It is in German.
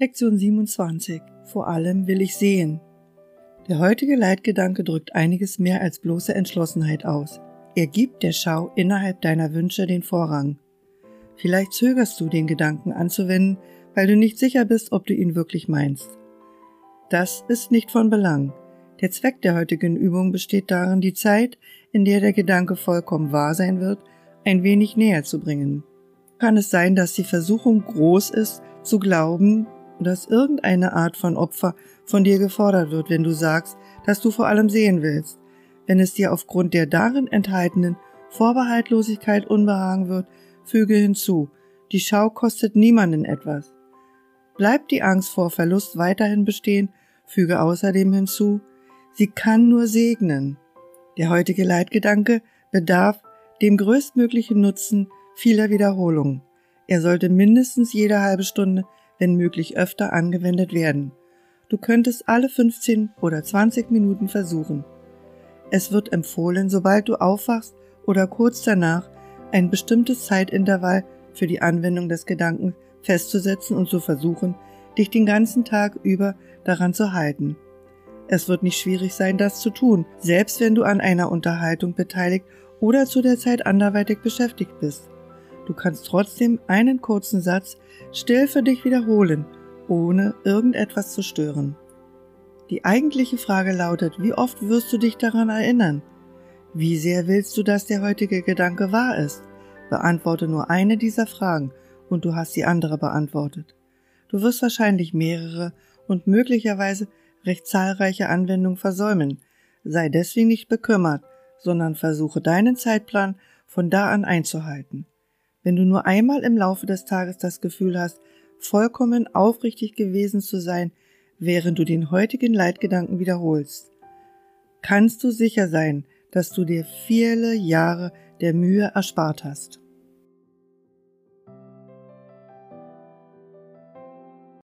Lektion 27. Vor allem will ich sehen. Der heutige Leitgedanke drückt einiges mehr als bloße Entschlossenheit aus. Er gibt der Schau innerhalb deiner Wünsche den Vorrang. Vielleicht zögerst du, den Gedanken anzuwenden, weil du nicht sicher bist, ob du ihn wirklich meinst. Das ist nicht von Belang. Der Zweck der heutigen Übung besteht darin, die Zeit, in der der Gedanke vollkommen wahr sein wird, ein wenig näher zu bringen. Kann es sein, dass die Versuchung groß ist, zu glauben, dass irgendeine Art von Opfer von dir gefordert wird, wenn du sagst, dass du vor allem sehen willst, wenn es dir aufgrund der darin enthaltenen Vorbehaltlosigkeit unbehagen wird, füge hinzu, die Schau kostet niemanden etwas. Bleibt die Angst vor Verlust weiterhin bestehen, füge außerdem hinzu, sie kann nur segnen. Der heutige Leitgedanke bedarf dem größtmöglichen Nutzen vieler Wiederholungen. Er sollte mindestens jede halbe Stunde, wenn möglich öfter angewendet werden. Du könntest alle 15 oder 20 Minuten versuchen. Es wird empfohlen, sobald du aufwachst oder kurz danach, ein bestimmtes Zeitintervall für die Anwendung des Gedanken festzusetzen und zu versuchen, dich den ganzen Tag über daran zu halten. Es wird nicht schwierig sein, das zu tun, selbst wenn du an einer Unterhaltung beteiligt oder zu der Zeit anderweitig beschäftigt bist. Du kannst trotzdem einen kurzen Satz still für dich wiederholen, ohne irgendetwas zu stören. Die eigentliche Frage lautet, wie oft wirst du dich daran erinnern? Wie sehr willst du, dass der heutige Gedanke wahr ist? Beantworte nur eine dieser Fragen und du hast die andere beantwortet. Du wirst wahrscheinlich mehrere und möglicherweise recht zahlreiche Anwendungen versäumen. Sei deswegen nicht bekümmert, sondern versuche deinen Zeitplan von da an einzuhalten. Wenn du nur einmal im Laufe des Tages das Gefühl hast, vollkommen aufrichtig gewesen zu sein, während du den heutigen Leitgedanken wiederholst, kannst du sicher sein, dass du dir viele Jahre der Mühe erspart hast.